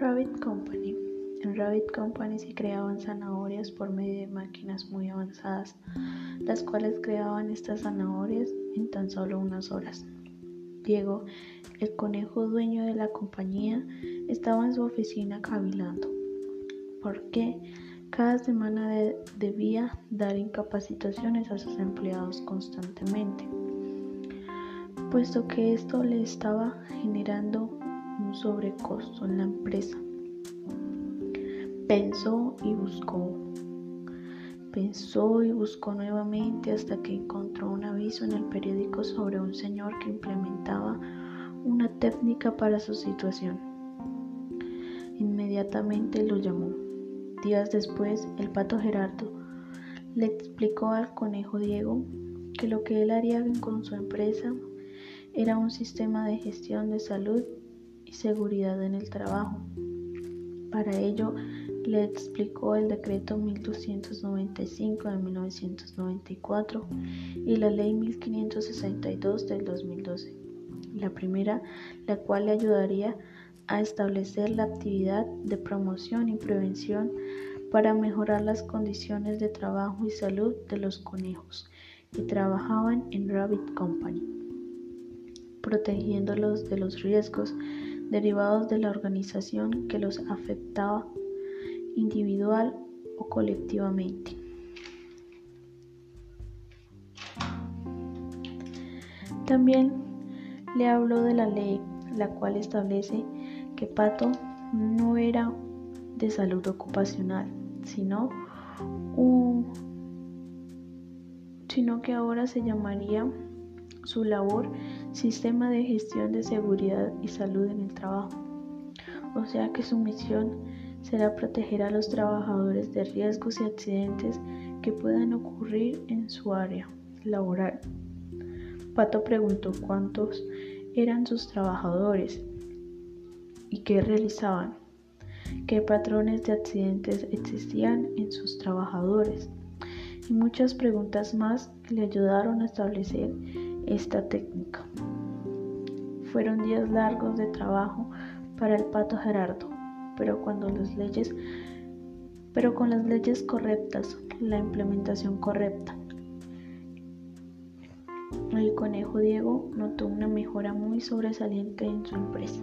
Rabbit Company se creaban zanahorias por medio de máquinas muy avanzadas, las cuales creaban estas zanahorias en tan solo unas horas. Diego, el conejo dueño de la compañía, estaba en su oficina cavilando, porque cada semana debía dar incapacitaciones a sus empleados constantemente, puesto que esto le estaba generando un sobrecosto en la. Pensó y buscó. Pensó y buscó nuevamente hasta que encontró un aviso en el periódico sobre un señor que implementaba una técnica para su situación. Inmediatamente lo llamó. Días después, el pato Gerardo le explicó al conejo Diego que lo que él haría con su empresa era un sistema de gestión de salud y seguridad en el trabajo. Para ello, le explicó el decreto 1295 de 1994 y la ley 1562 del 2012. La primera, la cual le ayudaría a establecer la actividad de promoción y prevención para mejorar las condiciones de trabajo y salud de los conejos que trabajaban en Rabbit Company, protegiéndolos de los riesgos derivados de la organización que los afectaba individual o colectivamente. También le habló de la ley, la cual establece que Pato no era de salud ocupacional, sino, sino que ahora se llamaría su labor Sistema de Gestión de Seguridad y Salud en el Trabajo. O sea que su misión será proteger a los trabajadores de riesgos y accidentes que puedan ocurrir en su área laboral. Pato preguntó cuántos eran sus trabajadores y qué realizaban, qué patrones de accidentes existían en sus trabajadores y muchas preguntas más que le ayudaron a establecer esta técnica. Fueron días largos de trabajo para el pato Gerardo pero cuando las leyes pero con las leyes correctas, la implementación correcta. El conejo Diego notó una mejora muy sobresaliente en su empresa.